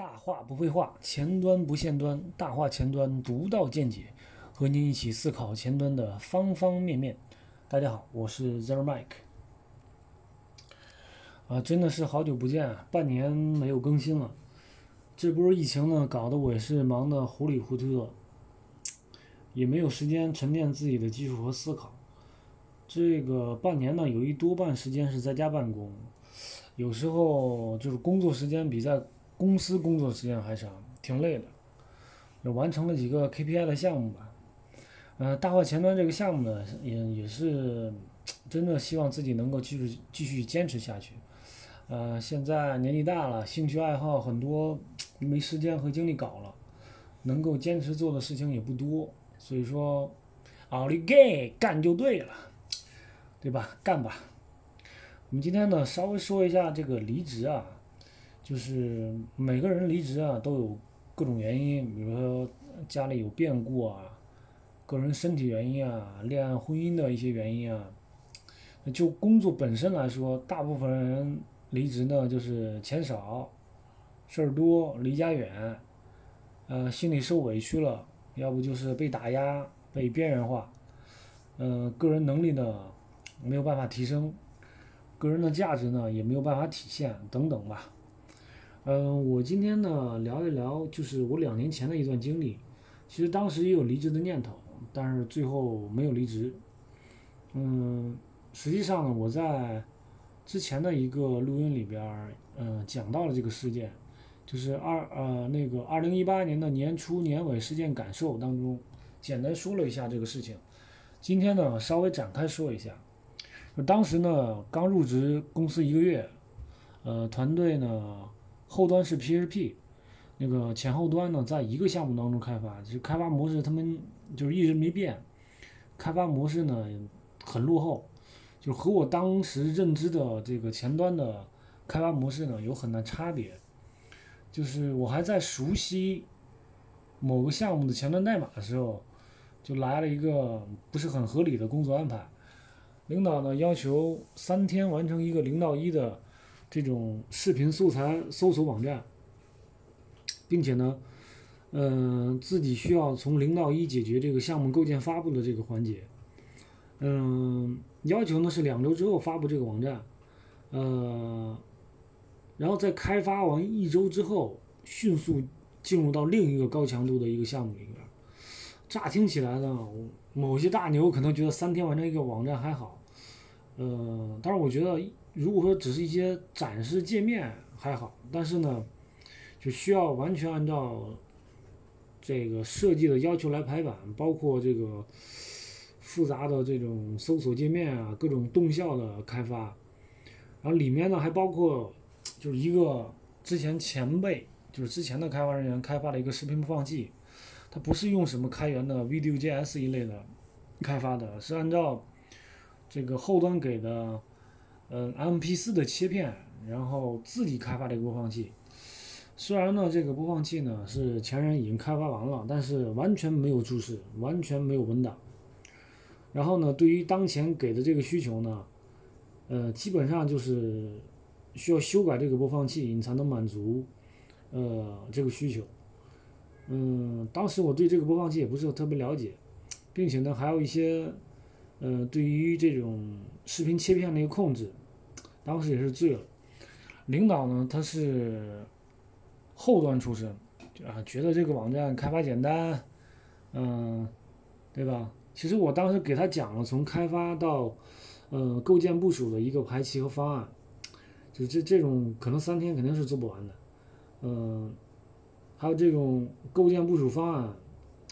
大话不废话，前端不限端，大话前端独到见解，和您一起思考前端的方方面面。大家好，我是 Zer Mike。啊，真的是好久不见啊，半年没有更新了。这波疫情呢，搞得我也是忙得糊里糊涂的，也没有时间沉淀自己的技术和思考。这个半年呢，有一多半时间是在家办公，有时候就是工作时间比在公司工作时间还长，挺累的。也完成了几个 KPI 的项目吧。呃，大话前端这个项目呢，也也是真的希望自己能够继续继续坚持下去。呃，现在年纪大了，兴趣爱好很多，没时间和精力搞了，能够坚持做的事情也不多，所以说，奥利给干就对了，对吧？干吧。我们今天呢，稍微说一下这个离职啊。就是每个人离职啊，都有各种原因，比如说家里有变故啊，个人身体原因啊，恋爱婚姻的一些原因啊。就工作本身来说，大部分人离职呢，就是钱少，事儿多，离家远，呃，心里受委屈了，要不就是被打压、被边缘化，嗯，个人能力呢没有办法提升，个人的价值呢也没有办法体现，等等吧。嗯，我今天呢聊一聊，就是我两年前的一段经历。其实当时也有离职的念头，但是最后没有离职。嗯，实际上呢，我在之前的一个录音里边，嗯，讲到了这个事件，就是二呃那个二零一八年的年初年尾事件感受当中，简单说了一下这个事情。今天呢，稍微展开说一下。当时呢，刚入职公司一个月，呃，团队呢。后端是 PHP，那个前后端呢，在一个项目当中开发，就是开发模式他们就是一直没变，开发模式呢很落后，就和我当时认知的这个前端的开发模式呢有很大差别，就是我还在熟悉某个项目的前端代码的时候，就来了一个不是很合理的工作安排，领导呢要求三天完成一个零到一的。这种视频素材搜索网站，并且呢，嗯，自己需要从零到一解决这个项目构建发布的这个环节，嗯，要求呢是两周之后发布这个网站，呃，然后在开发完一周之后，迅速进入到另一个高强度的一个项目里面。乍听起来呢，某些大牛可能觉得三天完成一个网站还好，呃，但是我觉得。如果说只是一些展示界面还好，但是呢，就需要完全按照这个设计的要求来排版，包括这个复杂的这种搜索界面啊，各种动效的开发，然后里面呢还包括就是一个之前前辈，就是之前的开发人员开发的一个视频播放器，它不是用什么开源的 Vue.js 一类的开发的，是按照这个后端给的。嗯，MP4 的切片，然后自己开发的一个播放器。虽然呢，这个播放器呢是前人已经开发完了，但是完全没有注释，完全没有文档。然后呢，对于当前给的这个需求呢，呃，基本上就是需要修改这个播放器，你才能满足呃这个需求。嗯，当时我对这个播放器也不是特别了解，并且呢，还有一些呃对于这种视频切片的一个控制。当时也是醉了，领导呢他是后端出身，啊觉得这个网站开发简单，嗯，对吧？其实我当时给他讲了从开发到呃构建部署的一个排期和方案，就这这种可能三天肯定是做不完的，嗯，还有这种构建部署方案，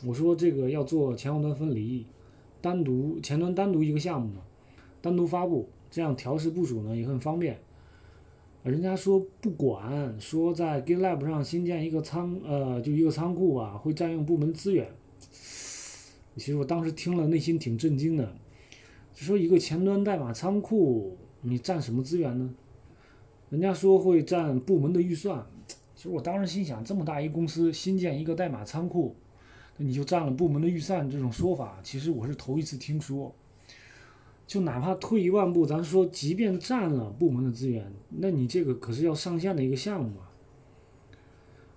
我说这个要做前后端分离，单独前端单独一个项目嘛，单独发布。这样调试部署呢也很方便，人家说不管说在 GitLab 上新建一个仓呃就一个仓库啊会占用部门资源，其实我当时听了内心挺震惊的，就说一个前端代码仓库你占什么资源呢？人家说会占部门的预算，其实我当时心想这么大一公司新建一个代码仓库，你就占了部门的预算这种说法，其实我是头一次听说。就哪怕退一万步，咱说，即便占了部门的资源，那你这个可是要上线的一个项目啊。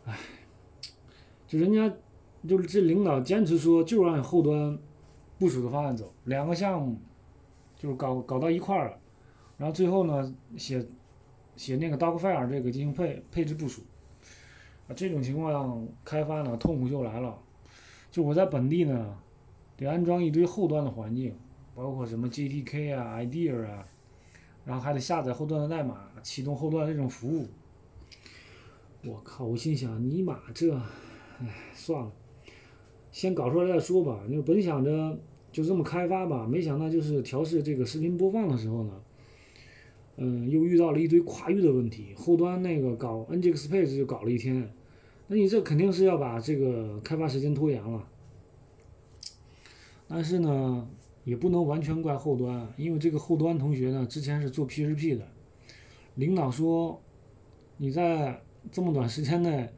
唉，就人家就是这领导坚持说就是按后端部署的方案走，两个项目就是搞搞到一块儿了，然后最后呢写写那个 Docfire 这个进行配配置部署，啊这种情况开发呢痛苦就来了，就我在本地呢得安装一堆后端的环境，包括什么 GTK 啊、IDEA 啊，然后还得下载后端的代码，启动后端的这种服务。我靠！我心想，尼玛这，唉，算了，先搞出来再说吧。就本想着就这么开发吧，没想到就是调试这个视频播放的时候呢，嗯，又遇到了一堆跨域的问题。后端那个搞 Nginx 配置就搞了一天，那你这肯定是要把这个开发时间拖延了。但是呢，也不能完全怪后端，因为这个后端同学呢，之前是做 PHP 的，领导说你在这么短时间内，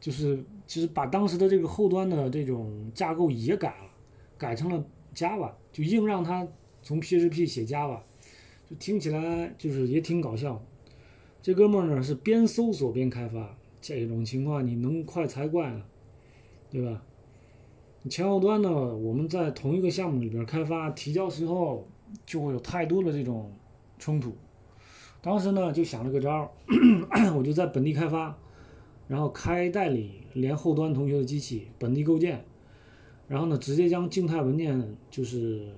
就是其实把当时的这个后端的这种架构也改了，改成了 Java，就硬让他从 PHP 写 Java，就听起来就是也挺搞笑。这哥们儿呢是边搜索边开发，这种情况你能快才怪呢，对吧？前后端呢，我们在同一个项目里边开发，提交时候就会有太多的这种冲突。当时呢就想了个招儿，我就在本地开发，然后开代理连后端同学的机器，本地构建，然后呢直接将静态文件就是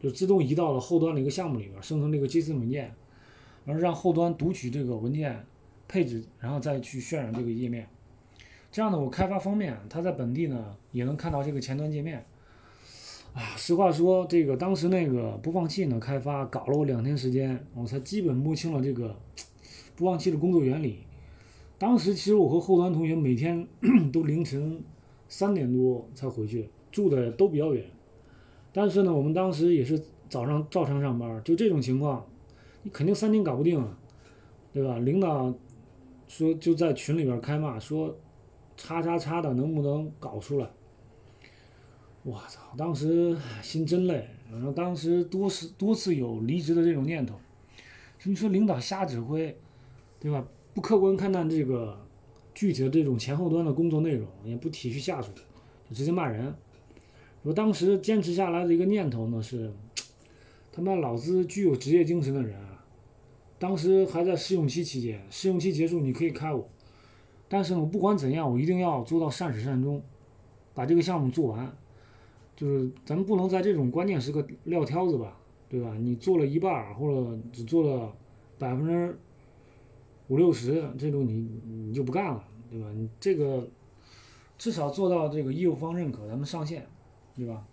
就自动移到了后端的一个项目里边，生成这个 JSON 文件，然后让后端读取这个文件配置，然后再去渲染这个页面。这样呢，我开发方面，他在本地呢也能看到这个前端界面。啊，实话说，这个当时那个播放器呢开发搞了我两天时间，我才基本摸清了这个播放器的工作原理。当时其实我和后端同学每天 都凌晨三点多才回去，住的都比较远。但是呢，我们当时也是早上照常上班，就这种情况，你肯定三天搞不定，对吧？领导说就在群里边开骂，说叉叉叉的能不能搞出来？我操！当时心真累，然后当时多次多次有离职的这种念头。你说领导瞎指挥，对吧？不客观看待这个具体的这种前后端的工作内容，也不体恤下属，就直接骂人。我当时坚持下来的一个念头呢是，他妈老子具有职业精神的人！当时还在试用期期间，试用期结束你可以开我，但是呢，不管怎样，我一定要做到善始善终，把这个项目做完。就是咱们不能在这种关键时刻撂挑子吧，对吧？你做了一半儿，或者只做了百分之五六十，这种你你就不干了，对吧？你这个至少做到这个业务方认可，咱们上线，对吧？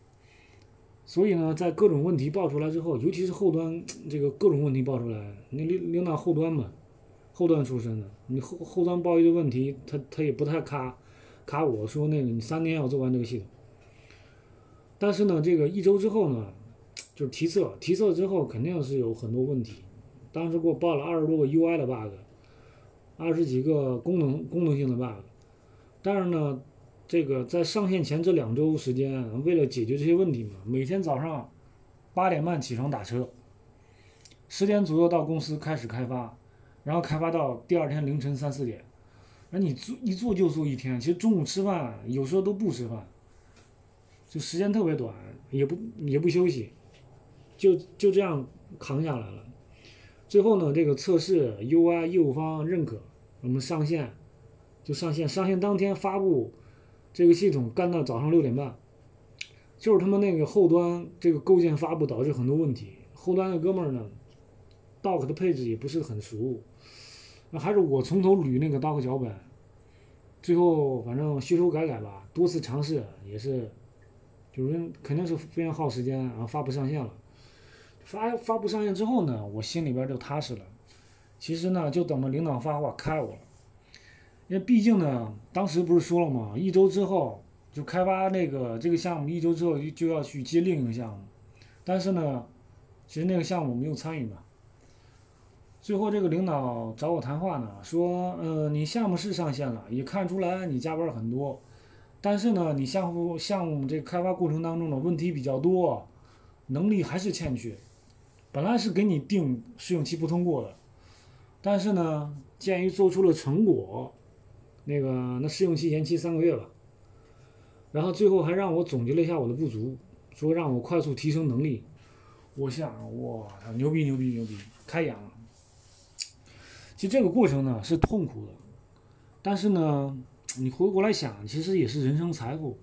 所以呢，在各种问题爆出来之后，尤其是后端这个各种问题爆出来，你领领导后端嘛，后端出身的，你后后端报一个问题，他他也不太卡卡我说那个你三天要做完这个系统。但是呢，这个一周之后呢，就是提测，提测之后肯定是有很多问题。当时给我报了二十多个 UI 的 bug，二十几个功能功能性的 bug。但是呢，这个在上线前这两周时间，为了解决这些问题嘛，每天早上八点半起床打车，十点左右到公司开始开发，然后开发到第二天凌晨三四点。那你做一做就做一天，其实中午吃饭有时候都不吃饭。就时间特别短，也不也不休息，就就这样扛下来了。最后呢，这个测试 UI 业务方认可，我们上线，就上线。上线当天发布，这个系统干到早上六点半。就是他们那个后端这个构建发布导致很多问题，后端的哥们儿呢，Doc 的配置也不是很熟，那还是我从头捋那个 Doc 脚本，最后反正修修改改吧，多次尝试也是。就是肯定是非常耗时间，然后发布上线了。发发布上线之后呢，我心里边就踏实了。其实呢，就等着领导发话开我了。因为毕竟呢，当时不是说了吗？一周之后就开发那个这个项目，一周之后就就要去接另一个项目。但是呢，其实那个项目没有参与嘛。最后这个领导找我谈话呢，说，呃，你项目是上线了，也看出来你加班很多。但是呢，你项目项目这个开发过程当中的问题比较多，能力还是欠缺。本来是给你定试用期不通过的，但是呢，鉴于做出了成果，那个那试用期延期三个月吧。然后最后还让我总结了一下我的不足，说让我快速提升能力。我想，哇，牛逼牛逼牛逼，开眼了。其实这个过程呢是痛苦的，但是呢，你回过来想，其实也是人生财富。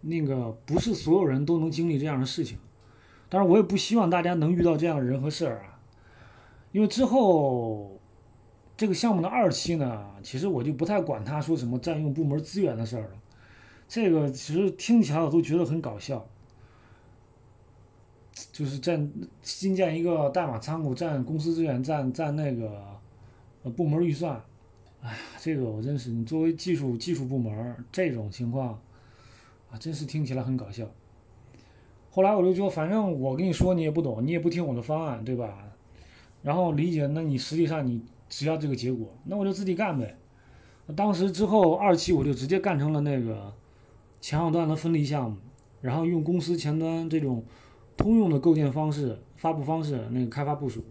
那个不是所有人都能经历这样的事情，当然我也不希望大家能遇到这样的人和事儿啊，因为之后这个项目的二期呢，其实我就不太管他说什么占用部门资源的事儿了，这个其实听起来我都觉得很搞笑，就是占新建一个代码仓库，占公司资源，占占那个呃部门预算，哎呀，这个我真是你作为技术技术部门这种情况。啊，真是听起来很搞笑。后来我就说，反正我跟你说你也不懂，你也不听我的方案，对吧？然后理解，那你实际上你只要这个结果，那我就自己干呗。当时之后二期我就直接干成了那个前后端的分离项目，然后用公司前端这种通用的构建方式、发布方式那个开发部署。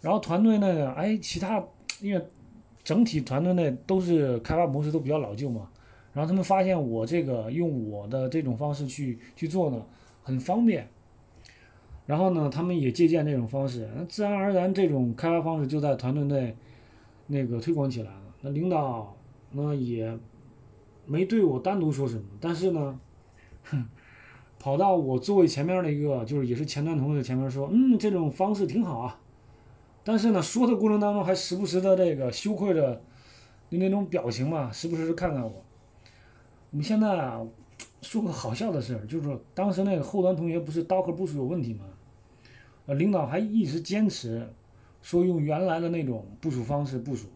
然后团队呢，哎，其他因为整体团队内都是开发模式都比较老旧嘛。然后他们发现我这个用我的这种方式去去做呢，很方便。然后呢，他们也借鉴这种方式，那自然而然这种开发方式就在团队内那个推广起来了。那领导那也没对我单独说什么，但是呢，哼，跑到我座位前面的一个就是也是前端同事前面说，嗯，这种方式挺好啊。但是呢，说的过程当中还时不时的这个羞愧的的那种表情嘛，时不时看看我。我们现在啊，说个好笑的事儿，就是说当时那个后端同学不是 Docker 部署有问题吗？领导还一直坚持说用原来的那种部署方式部署，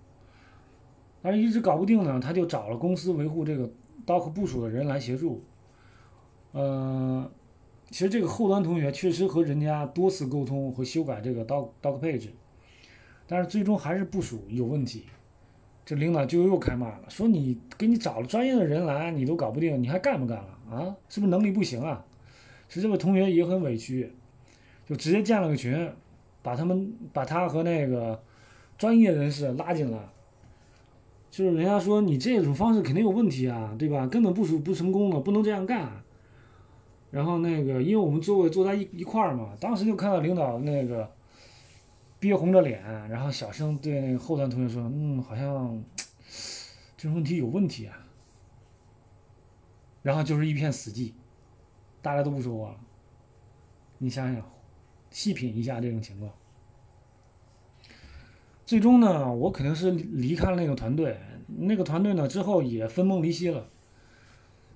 但是一直搞不定呢，他就找了公司维护这个 Dock 部署的人来协助。嗯，其实这个后端同学确实和人家多次沟通和修改这个 Dock Docker 配置，但是最终还是部署有问题。这领导就又开骂了，说你给你找了专业的人来，你都搞不定，你还干不干了啊？是不是能力不行啊？其实这位同学也很委屈，就直接建了个群，把他们把他和那个专业人士拉进来，就是人家说你这种方式肯定有问题啊，对吧？根本部署不成功了，不能这样干。然后那个因为我们座位坐在一一块儿嘛，当时就看到领导那个。憋红着脸，然后小声对那个后端同学说：“嗯，好像这问题有问题啊。”然后就是一片死寂，大家都不说话了。你想想，细品一下这种情况。最终呢，我肯定是离开了那个团队。那个团队呢，之后也分崩离析了。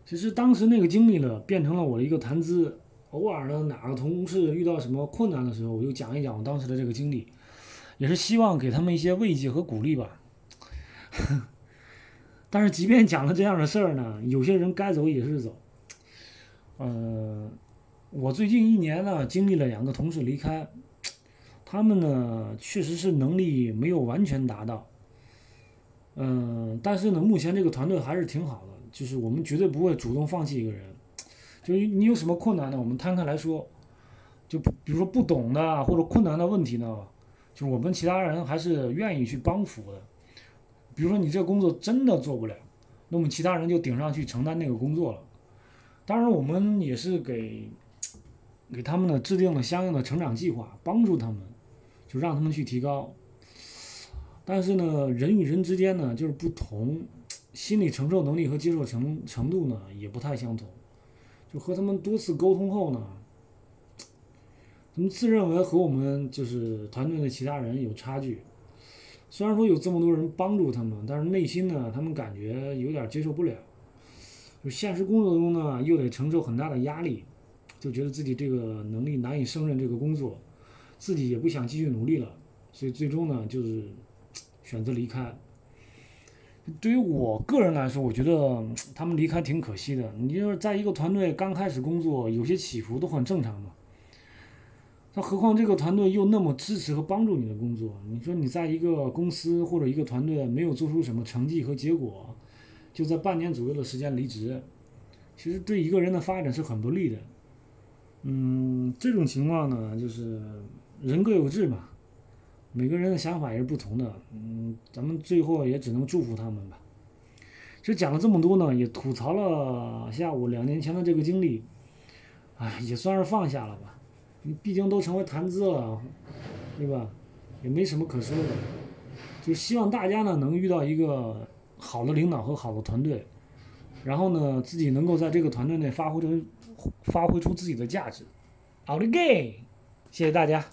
其实当时那个经历呢，变成了我的一个谈资。偶尔呢，哪个同事遇到什么困难的时候，我就讲一讲我当时的这个经历。也是希望给他们一些慰藉和鼓励吧。但是即便讲了这样的事儿呢，有些人该走也是走。嗯，我最近一年呢，经历了两个同事离开，他们呢确实是能力没有完全达到。嗯，但是呢，目前这个团队还是挺好的，就是我们绝对不会主动放弃一个人。就是你有什么困难呢，我们摊开来说。就比如说不懂的或者困难的问题呢。就是我们其他人还是愿意去帮扶的，比如说你这个工作真的做不了，那么其他人就顶上去承担那个工作了。当然，我们也是给给他们呢制定了相应的成长计划，帮助他们，就让他们去提高。但是呢，人与人之间呢就是不同，心理承受能力和接受程程度呢也不太相同。就和他们多次沟通后呢。他们自认为和我们就是团队的其他人有差距，虽然说有这么多人帮助他们，但是内心呢，他们感觉有点接受不了。就现实工作中呢，又得承受很大的压力，就觉得自己这个能力难以胜任这个工作，自己也不想继续努力了，所以最终呢，就是 选择离开。对于我个人来说，我觉得 他们离开挺可惜的。你就是在一个团队刚开始工作，有些起伏都很正常嘛。那何况这个团队又那么支持和帮助你的工作，你说你在一个公司或者一个团队没有做出什么成绩和结果，就在半年左右的时间离职，其实对一个人的发展是很不利的。嗯，这种情况呢，就是人各有志嘛，每个人的想法也是不同的。嗯，咱们最后也只能祝福他们吧。其实讲了这么多呢，也吐槽了下午两年前的这个经历，哎，也算是放下了吧。你毕竟都成为谈资了，对吧？也没什么可说的。就希望大家呢能遇到一个好的领导和好的团队，然后呢自己能够在这个团队内发挥出发挥出自己的价值。奥利给谢谢大家。